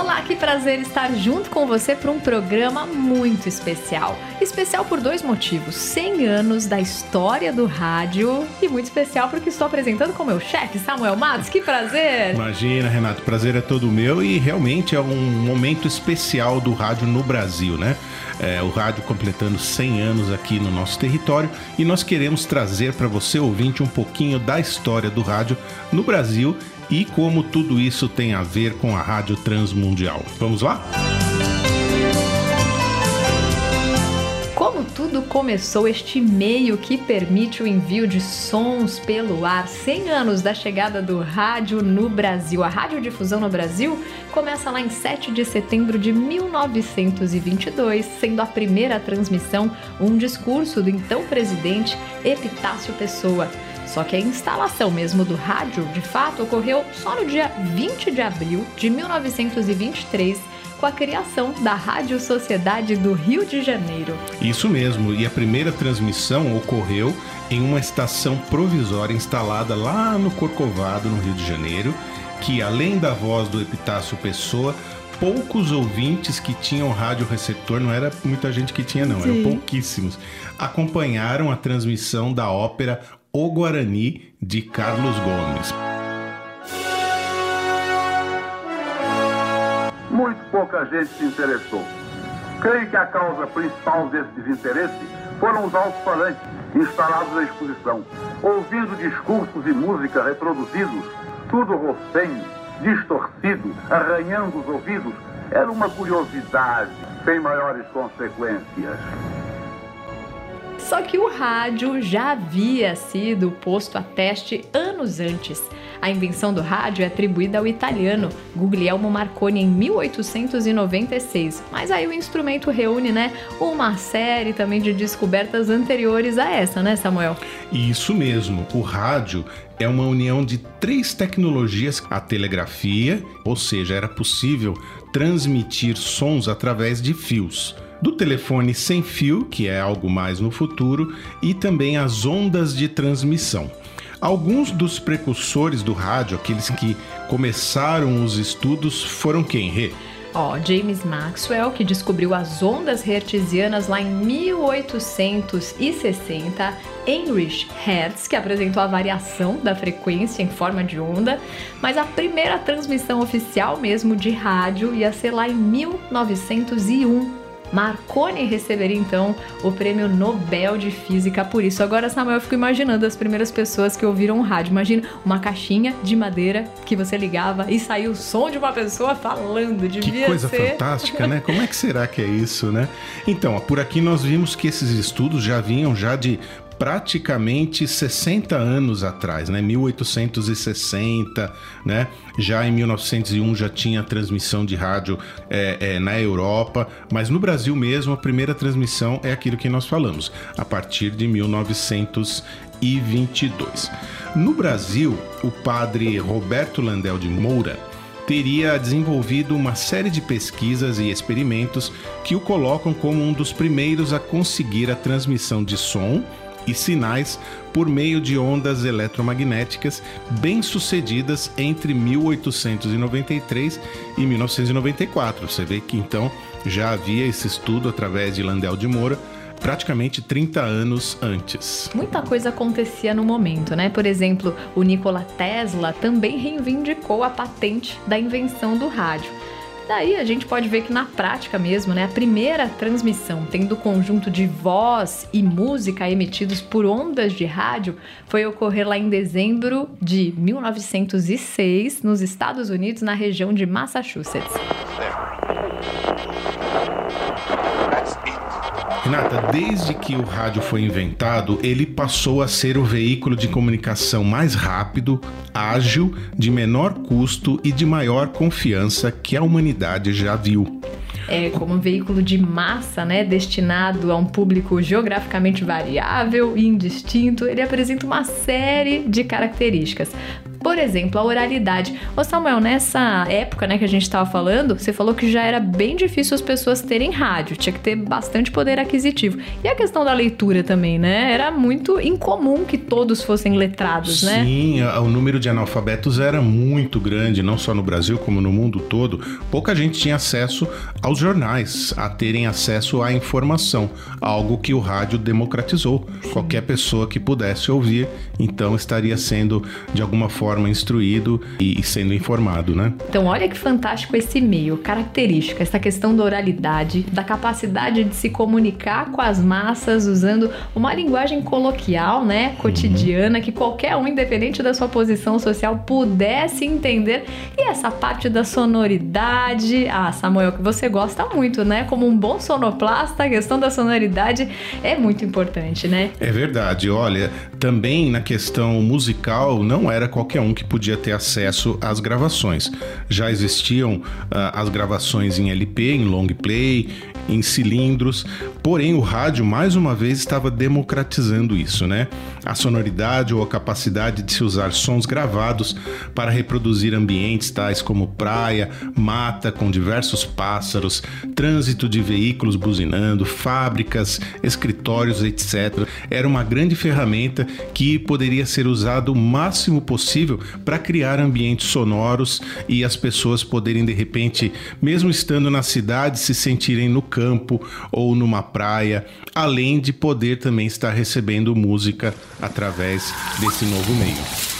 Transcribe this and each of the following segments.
Olá, que prazer estar junto com você para um programa muito especial. Especial por dois motivos: 100 anos da história do rádio e muito especial porque estou apresentando com meu chefe, Samuel Matos. Que prazer! Imagina, Renato, prazer é todo meu e realmente é um momento especial do rádio no Brasil, né? É, o rádio completando 100 anos aqui no nosso território e nós queremos trazer para você, ouvinte, um pouquinho da história do rádio no Brasil e como tudo isso tem a ver com a Rádio Transmundial. Vamos lá? Como tudo começou este meio que permite o envio de sons pelo ar, 100 anos da chegada do rádio no Brasil. A radiodifusão no Brasil começa lá em 7 de setembro de 1922, sendo a primeira transmissão um discurso do então presidente Epitácio Pessoa. Só que a instalação mesmo do rádio, de fato, ocorreu só no dia 20 de abril de 1923 com a criação da Rádio Sociedade do Rio de Janeiro. Isso mesmo, e a primeira transmissão ocorreu em uma estação provisória instalada lá no Corcovado, no Rio de Janeiro, que além da voz do Epitácio Pessoa, poucos ouvintes que tinham rádio receptor, não era muita gente que tinha não, Sim. eram pouquíssimos, acompanharam a transmissão da ópera o Guarani de Carlos Gomes. Muito pouca gente se interessou. Creio que a causa principal desse desinteresse foram os alto-falantes instalados na exposição, ouvindo discursos e música reproduzidos, tudo rocenho, distorcido, arranhando os ouvidos, era uma curiosidade sem maiores consequências. Só que o rádio já havia sido posto a teste anos antes. A invenção do rádio é atribuída ao italiano Guglielmo Marconi em 1896. Mas aí o instrumento reúne, né, uma série também de descobertas anteriores a essa, né, Samuel? Isso mesmo. O rádio é uma união de três tecnologias: a telegrafia, ou seja, era possível transmitir sons através de fios do telefone sem fio, que é algo mais no futuro, e também as ondas de transmissão. Alguns dos precursores do rádio, aqueles que começaram os estudos, foram quem, Rê? Ó, James Maxwell, que descobriu as ondas hertzianas lá em 1860, Heinrich Hertz, que apresentou a variação da frequência em forma de onda, mas a primeira transmissão oficial mesmo de rádio ia ser lá em 1901, Marconi receberia então o prêmio Nobel de Física por isso. Agora, Samuel, eu fico imaginando as primeiras pessoas que ouviram o rádio. Imagina uma caixinha de madeira que você ligava e saiu o som de uma pessoa falando. Devia que coisa ser... fantástica, né? Como é que será que é isso, né? Então, por aqui nós vimos que esses estudos já vinham já de praticamente 60 anos atrás, né? 1860, né? Já em 1901 já tinha transmissão de rádio é, é, na Europa, mas no Brasil mesmo a primeira transmissão é aquilo que nós falamos, a partir de 1922. No Brasil, o padre Roberto Landel de Moura teria desenvolvido uma série de pesquisas e experimentos que o colocam como um dos primeiros a conseguir a transmissão de som e sinais por meio de ondas eletromagnéticas bem-sucedidas entre 1893 e 1994. Você vê que então já havia esse estudo através de Landel de Moura praticamente 30 anos antes. Muita coisa acontecia no momento, né? Por exemplo, o Nikola Tesla também reivindicou a patente da invenção do rádio. Daí a gente pode ver que na prática mesmo, né, a primeira transmissão tendo conjunto de voz e música emitidos por ondas de rádio foi ocorrer lá em dezembro de 1906 nos Estados Unidos, na região de Massachusetts. Renata, desde que o rádio foi inventado, ele passou a ser o veículo de comunicação mais rápido, ágil, de menor custo e de maior confiança que a humanidade já viu. É, como um veículo de massa, né, destinado a um público geograficamente variável e indistinto, ele apresenta uma série de características. Por exemplo, a oralidade. Ô Samuel, nessa época né, que a gente estava falando, você falou que já era bem difícil as pessoas terem rádio, tinha que ter bastante poder aquisitivo. E a questão da leitura também, né? Era muito incomum que todos fossem letrados, Sim, né? Sim, o número de analfabetos era muito grande, não só no Brasil, como no mundo todo. Pouca gente tinha acesso aos jornais, a terem acesso à informação, algo que o rádio democratizou. Qualquer pessoa que pudesse ouvir, então estaria sendo de alguma forma instruído e sendo informado, né? Então, olha que fantástico esse meio, característica, essa questão da oralidade, da capacidade de se comunicar com as massas usando uma linguagem coloquial, né, cotidiana, uhum. que qualquer um, independente da sua posição social, pudesse entender. E essa parte da sonoridade, ah, Samuel, que você gosta muito, né? Como um bom sonoplasta, a questão da sonoridade é muito importante, né? É verdade. Olha, também na questão musical, não era qualquer um que podia ter acesso às gravações. Já existiam uh, as gravações em LP, em long play, em cilindros, porém o rádio mais uma vez estava democratizando isso, né? A sonoridade ou a capacidade de se usar sons gravados para reproduzir ambientes tais como praia, mata com diversos pássaros, trânsito de veículos buzinando, fábricas, escritórios, etc. Era uma grande ferramenta que poderia ser usada o máximo possível para criar ambientes sonoros e as pessoas poderem de repente, mesmo estando na cidade, se sentirem no campo ou numa praia, além de poder também estar recebendo música através desse novo meio.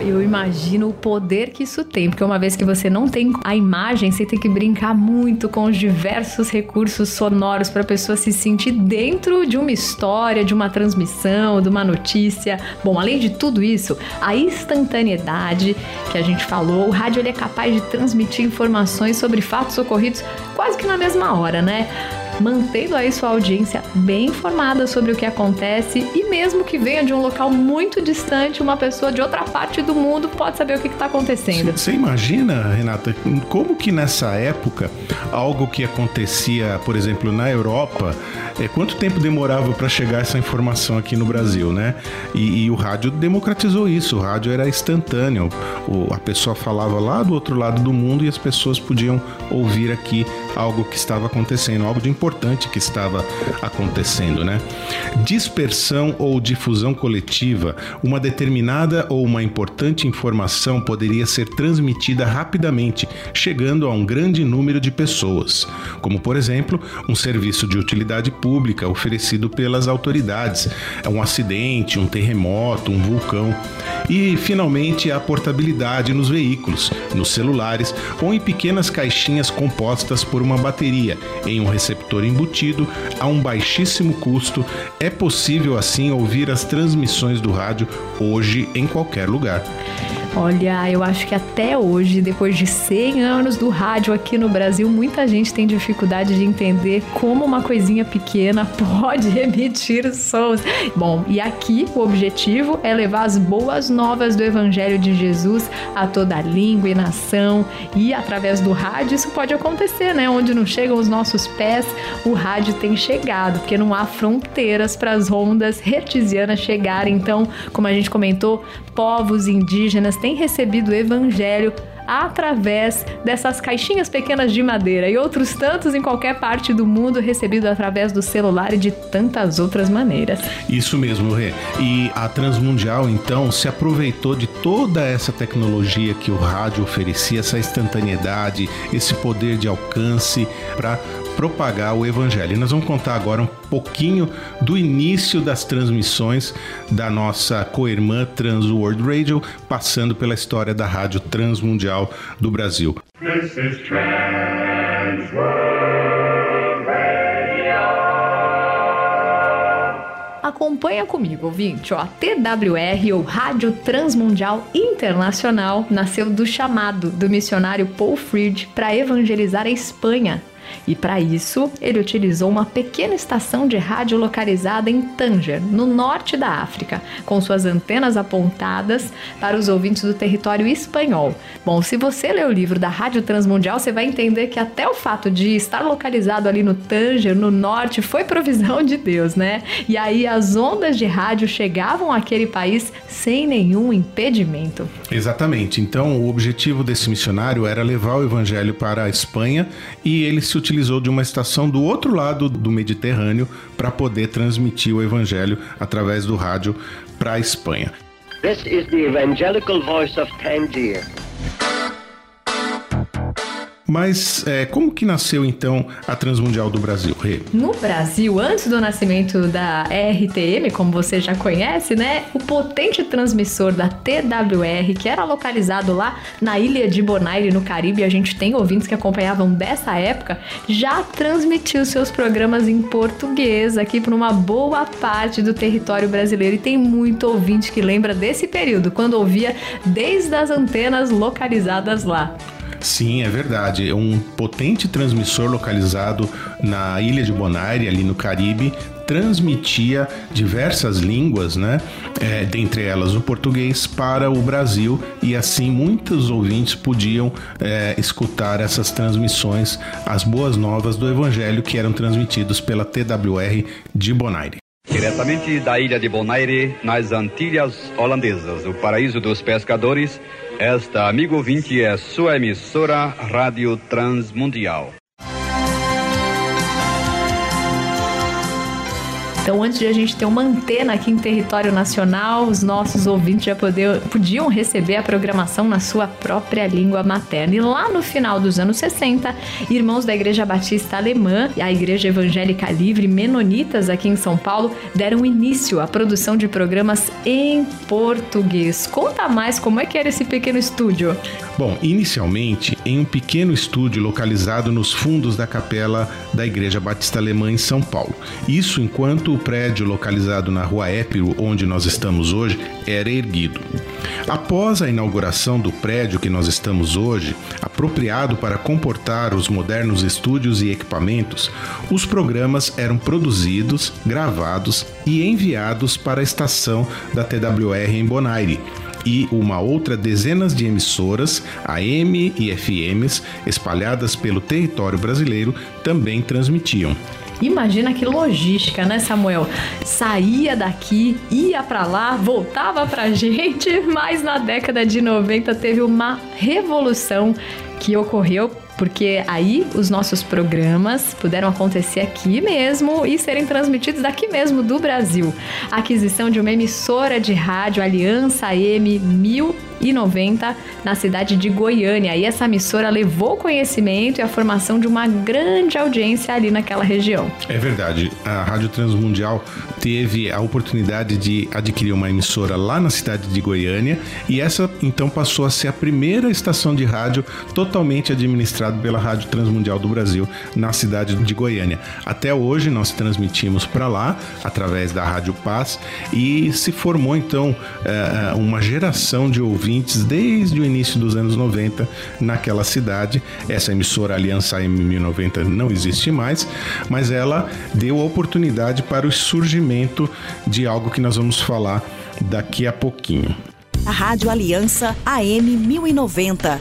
Eu imagino o poder que isso tem, porque uma vez que você não tem a imagem, você tem que brincar muito com os diversos recursos sonoros para a pessoa se sentir dentro de uma história, de uma transmissão, de uma notícia. Bom, além de tudo isso, a instantaneidade que a gente falou, o rádio é capaz de transmitir informações sobre fatos ocorridos quase que na mesma hora, né? Mantendo aí sua audiência bem informada sobre o que acontece e mesmo que venha de um local muito distante, uma pessoa de outra parte do mundo pode saber o que está acontecendo. Você imagina, Renata, como que nessa época algo que acontecia, por exemplo, na Europa, é, quanto tempo demorava para chegar essa informação aqui no Brasil, né? E, e, o rádio democratizou isso, o rádio era instantâneo, o, a pessoa falava lá do outro lado do mundo e as pessoas podiam ouvir aqui algo que estava acontecendo, algo de importante que estava acontecendo, né? Dispersão ou difusão coletiva, uma determinada ou uma importante informação poderia ser transmitida rapidamente, chegando a um grande número de pessoas, como por exemplo, um serviço de utilidade pública oferecido pelas autoridades, um acidente, um terremoto, um vulcão. E finalmente a portabilidade nos veículos, nos celulares ou em pequenas caixinhas compostas por uma bateria em um receptor embutido a um baixíssimo custo. É possível assim ouvir as transmissões do rádio hoje em qualquer lugar. Olha, eu acho que até hoje, depois de 100 anos do rádio aqui no Brasil, muita gente tem dificuldade de entender como uma coisinha pequena pode emitir sons. Bom, e aqui o objetivo é levar as boas novas do Evangelho de Jesus a toda língua e nação. E através do rádio isso pode acontecer, né? Onde não chegam os nossos pés, o rádio tem chegado, porque não há fronteiras para as ondas retesianas chegarem. Então, como a gente comentou, povos indígenas têm recebido o evangelho através dessas caixinhas pequenas de madeira e outros tantos em qualquer parte do mundo recebido através do celular e de tantas outras maneiras. Isso mesmo, Rê. E a Transmundial então se aproveitou de toda essa tecnologia que o rádio oferecia, essa instantaneidade, esse poder de alcance para propagar o evangelho. E nós vamos contar agora um pouquinho do início das transmissões da nossa co-irmã Trans World Radio, passando pela história da Rádio Transmundial do Brasil. This is Trans World Radio. Acompanha comigo, ouvinte. Ó, a TWR, ou Rádio Transmundial Internacional, nasceu do chamado do missionário Paul Fried para evangelizar a Espanha E para isso, ele utilizou uma pequena estação de rádio localizada em Tanger, no norte da África, com suas antenas apontadas para os ouvintes do território espanhol. Bom, se você ler o livro da Rádio Transmundial, você vai entender que até o fato de estar localizado ali no Tanger, no norte, foi provisão de Deus, né? E aí as ondas de rádio chegavam àquele país sem nenhum impedimento. Exatamente. Então, o objetivo desse missionário era levar o evangelho para a Espanha e ele se utilizou de uma estação do outro lado do Mediterrâneo para poder transmitir o evangelho através do rádio para a Espanha. This is the evangelical voice of Tangier. Mas é, como que nasceu então a Transmundial do Brasil, Rê? No Brasil, antes do nascimento da RTM, como você já conhece, né? O potente transmissor da TWR, que era localizado lá na ilha de Bonaire, no Caribe, a gente tem ouvintes que acompanhavam dessa época, já transmitiu seus programas em português aqui para uma boa parte do território brasileiro. E tem muito ouvinte que lembra desse período, quando ouvia desde as antenas localizadas lá. Sim, é verdade. É um potente transmissor localizado na ilha de Bonaire, ali no Caribe, transmitia diversas línguas, né? É, dentre elas o português, para o Brasil e assim muitos ouvintes podiam é, escutar essas transmissões, as boas novas do Evangelho que eram transmitidos pela TWR de Bonaire. Diretamente da ilha de Bonaire, nas Antilhas Holandesas, o paraíso dos pescadores, esta, amigo ouvinte, é sua emissora Rádio Transmundial. Então, antes de a gente ter uma antena aqui em território nacional, os nossos ouvintes já poder, podiam receber a programação na sua própria língua materna. E lá no final dos anos 60, irmãos da Igreja Batista Alemã e a Igreja Evangélica Livre Menonitas aqui em São Paulo deram início à produção de programas em português. Conta mais como é que era esse pequeno estúdio. Bom, inicialmente em um pequeno estúdio localizado nos fundos da capela da Igreja Batista Alemã em São Paulo. Isso enquanto o prédio localizado na rua Épiro, onde nós estamos hoje, era erguido. Após a inauguração do prédio que nós estamos hoje, apropriado para comportar os modernos estúdios e equipamentos, os programas eram produzidos, gravados e enviados para a estação da TWR em Bonaire, e uma outra dezenas de emissoras, AM e FMs, espalhadas pelo território brasileiro, também transmitiam. Imagina que logística, né, Samuel? Saía daqui, ia para lá, voltava pra gente, mas na década de 90 teve uma revolução que ocorreu porque aí os nossos programas puderam acontecer aqui mesmo e serem transmitidos daqui mesmo do Brasil. A aquisição de uma emissora de rádio Aliança AM 1000 90 na cidade de Goiânia. E essa emissora levou conhecimento e a formação de uma grande audiência ali naquela região. É verdade. A Rádio Transmundial teve a oportunidade de adquirir uma emissora lá na cidade de Goiânia e essa então passou a ser a primeira estação de rádio totalmente administrada pela Rádio Transmundial do Brasil na cidade de Goiânia. Até hoje nós transmitimos para lá através da Rádio Paz e se formou então eh, uma geração de ouvintes desde o início dos anos 90 naquela cidade. Essa emissora Aliança M1090 não existe mais, mas ela deu oportunidade para o surgimento de algo que nós vamos falar daqui a pouquinho. A Rádio Aliança AM 1090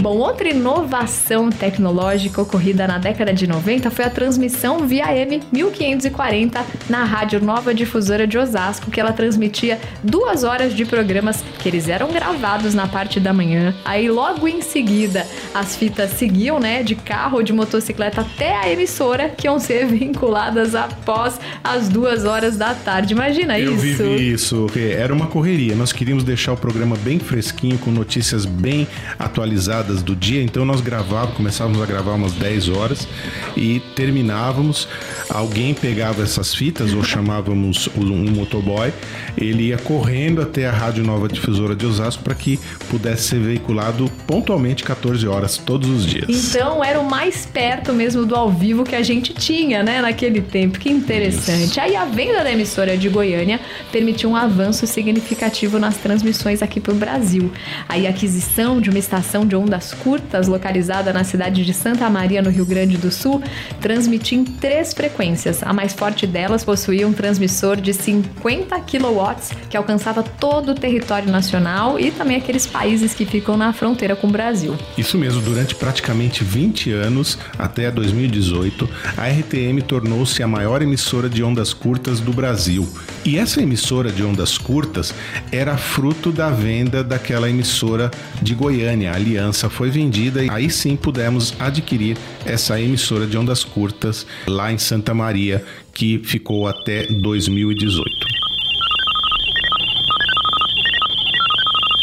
Bom, outra inovação tecnológica ocorrida na década de 90 foi a transmissão via M 1540 na Rádio Nova Difusora de Osasco, que ela transmitia duas horas de programas que eles eram gravados na parte da manhã. Aí logo em seguida as fitas seguiam, né, de carro ou de motocicleta até a emissora, que iam ser vinculadas após as duas horas da tarde. Imagina Eu isso. Eu vivi isso. Era uma correria. Nós queríamos deixar o programa bem fresquinho, com notícias bem atualizadas do dia, então nós gravávamos, começávamos a gravar umas 10 horas e terminávamos. Alguém pegava essas fitas ou chamávamos um motoboy, ele ia correndo até a Rádio Nova Difusora de Osasco para que pudesse ser veiculado pontualmente 14 horas todos os dias. Então era o mais perto mesmo do ao vivo que a gente tinha, né, naquele tempo. Que interessante. Isso. Aí a venda da emissora de Goiânia permitiu um avanço significativo nas transmissões aqui para o Brasil. Aí a aquisição de uma estação de onda Ondas Curtas, localizada na cidade de Santa Maria, no Rio Grande do Sul, transmitia em três frequências. A mais forte delas possuía um transmissor de 50 kW que alcançava todo o território nacional e também aqueles países que ficam na fronteira com o Brasil. Isso mesmo, durante praticamente 20 anos, até 2018, a RTM tornou-se a maior emissora de ondas curtas do Brasil. E essa emissora de ondas curtas era fruto da venda daquela emissora de Goiânia. A Foi vendida e aí sim pudemos adquirir essa emissora de ondas curtas lá em Santa Maria, que ficou até 2018.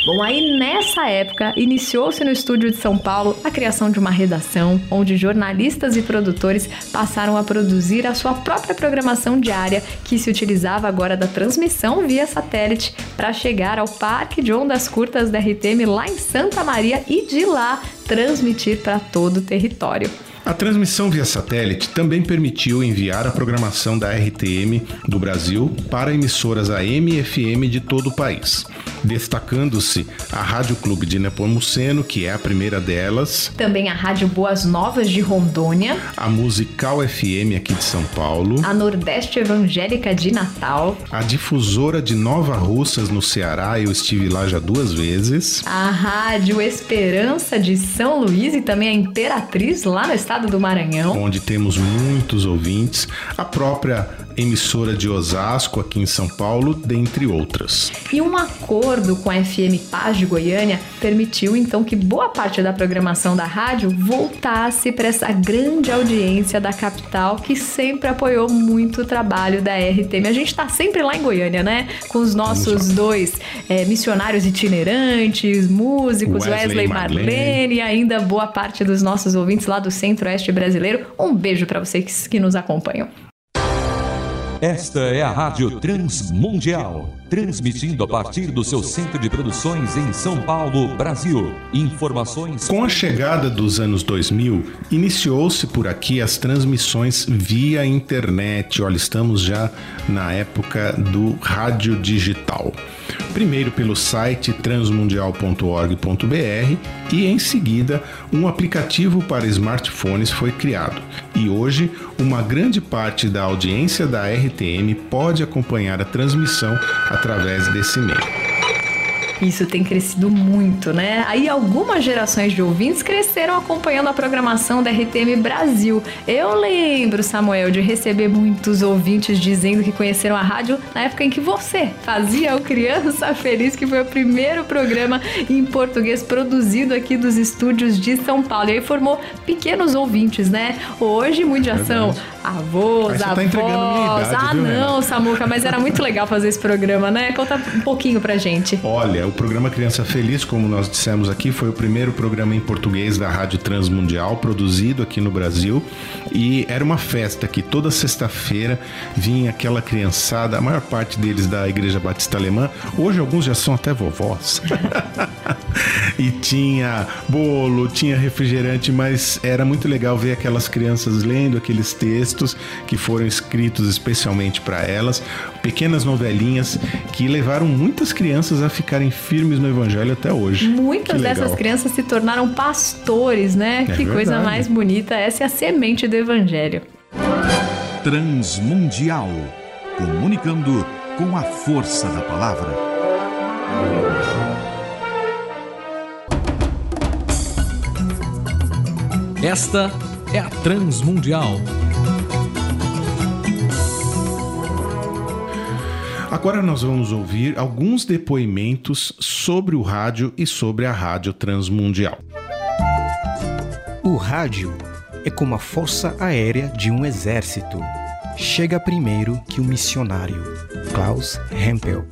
Bom, aí nessa época iniciou-se no estúdio de São Paulo a criação de uma redação onde jornalistas e produtores passaram a produzir a sua própria programação diária, que se utilizava agora da transmissão via satélite para chegar ao Parque de Ondas Curtas da RTM lá em Santa Maria e de lá transmitir para todo o território. A transmissão via satélite também permitiu enviar a programação da RTM do Brasil para emissoras AM e FM de todo o país destacando-se a Rádio Clube de Nepomuceno, que é a primeira delas. Também a Rádio Boas Novas de Rondônia. A Musical FM aqui de São Paulo. A Nordeste Evangélica de Natal. A Difusora de Nova Russas no Ceará, eu estive lá já duas vezes. A Rádio Esperança de São Luís e também a Imperatriz lá no estado do Maranhão. Onde temos muitos ouvintes. A própria emissora de Osasco aqui em São Paulo, dentre outras. E um acordo com a FM Paz de Goiânia permitiu então que boa parte da programação da rádio voltasse para essa grande audiência da capital que sempre apoiou muito o trabalho da RTM. A gente está sempre lá em Goiânia, né? Com os nossos dois é, missionários itinerantes, músicos, Wesley, Wesley Marlene. Marlene e ainda boa parte dos nossos ouvintes lá do Centro-Oeste brasileiro. Um beijo para vocês que nos acompanham. Esta é a Rádio Transmundial, transmitindo a partir do seu centro de produções em São Paulo, Brasil. Informações. Com a chegada dos anos 2000, iniciou-se por aqui as transmissões via internet. Olha, estamos já na época do rádio digital primeiro pelo site transmundial.org.br e em seguida um aplicativo para smartphones foi criado. E hoje, uma grande parte da audiência da RTM pode acompanhar a transmissão através desse meio. Isso tem crescido muito, né? Aí algumas gerações de ouvintes cresceram acompanhando a programação da RTM Brasil. Eu lembro, Samuel, de receber muitos ouvintes dizendo que conheceram a rádio na época em que você fazia o Criança Feliz, que foi o primeiro programa em português produzido aqui dos estúdios de São Paulo. E aí formou pequenos ouvintes, né? Hoje, muitos já são avós, tá avós. Tá ah, viu, não, Samuca, mas era muito legal fazer esse programa, né? Conta um pouquinho pra gente. Olha, o programa Criança Feliz, como nós dissemos aqui, foi o primeiro programa em português da Rádio Transmundial, produzido aqui no Brasil. E era uma festa que toda sexta-feira vinha aquela criançada, a maior parte deles da Igreja Batista Alemã. Hoje alguns já são até vovós. e tinha bolo, tinha refrigerante, mas era muito legal ver aquelas crianças lendo aqueles textos que foram escritos especialmente para elas, pequenas novelinhas que levaram muitas crianças a ficarem firmes no evangelho até hoje. Muitas dessas crianças se tornaram pastores, né? É que verdade. coisa mais bonita. Essa é a semente do evangelho. Transmundial comunicando com a força da palavra. Esta é a Transmundial Agora nós vamos ouvir alguns depoimentos sobre o rádio e sobre a Rádio Transmundial. O rádio é como a força aérea de um exército. Chega primeiro que o missionário. Klaus Hempel.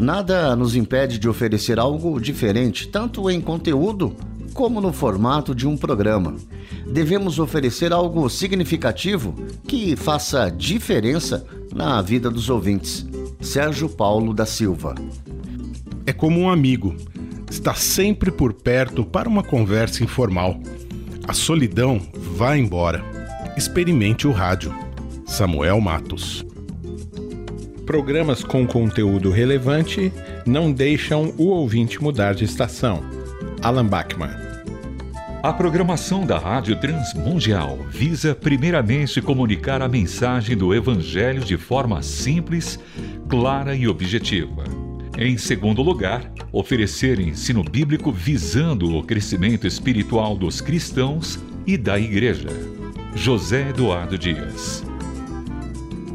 Nada nos impede de oferecer algo diferente, tanto em conteúdo como no formato de um programa. Devemos oferecer algo significativo que faça diferença na vida dos ouvintes. Sérgio Paulo da Silva. É como um amigo, está sempre por perto para uma conversa informal. A solidão vai embora. Experimente o rádio. Samuel Matos. Programas com conteúdo relevante não deixam o ouvinte mudar de estação Alan Bachman. A programação da Rádio Transmundial visa primeiramente comunicar a mensagem do Evangelho de forma simples, clara e objetiva. Em segundo lugar, oferecer ensino bíblico visando o crescimento espiritual dos cristãos e da Igreja. José Eduardo Dias.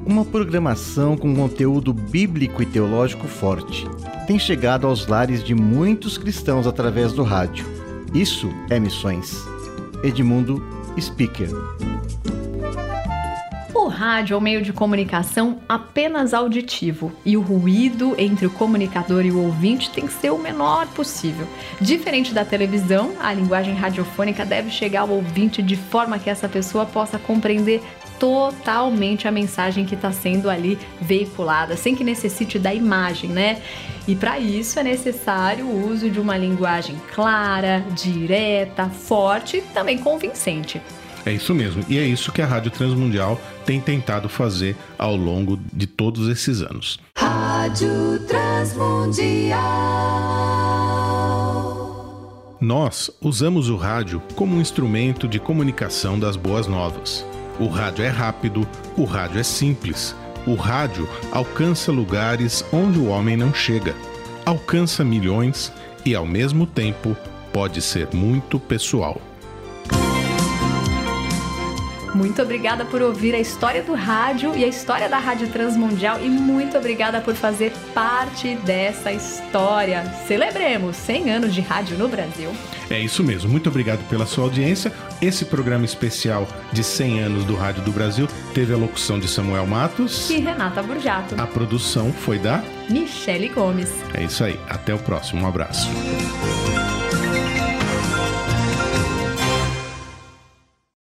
Uma programação com conteúdo bíblico e teológico forte tem chegado aos lares de muitos cristãos através do rádio. Isso é Missões. Edmundo Speaker. O rádio é um meio de comunicação apenas auditivo e o ruído entre o comunicador e o ouvinte tem que ser o menor possível. Diferente da televisão, a linguagem radiofônica deve chegar ao ouvinte de forma que essa pessoa possa compreender totalmente a mensagem que está sendo ali veiculada, sem que necessite da imagem, né? E para isso é necessário o uso de uma linguagem clara, direta, forte e também convincente. É isso mesmo. E é isso que a Rádio Transmundial tem tentado fazer ao longo de todos esses anos. Rádio Transmundial. Nós usamos o rádio como um instrumento de comunicação das boas novas. O rádio é rápido, o rádio é simples. O rádio alcança lugares onde o homem não chega. Alcança milhões e, ao mesmo tempo, pode ser muito pessoal. Muito obrigada por ouvir a história do rádio e a história da Rádio Transmundial e muito obrigada por fazer parte dessa história. Celebremos 100 anos de rádio no Brasil. É isso mesmo. Muito obrigado pela sua audiência. Esse programa especial de 100 anos do Rádio do Brasil teve a locução de Samuel Matos e Renata Burjato. A produção foi da Michele Gomes. É isso aí. Até o próximo. Um abraço.